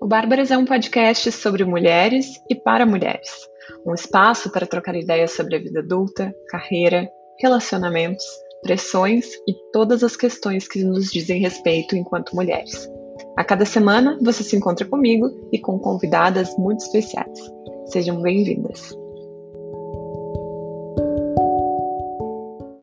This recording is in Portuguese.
O Bárbaras é um podcast sobre mulheres e para mulheres. Um espaço para trocar ideias sobre a vida adulta, carreira, relacionamentos, pressões e todas as questões que nos dizem respeito enquanto mulheres. A cada semana você se encontra comigo e com convidadas muito especiais. Sejam bem-vindas.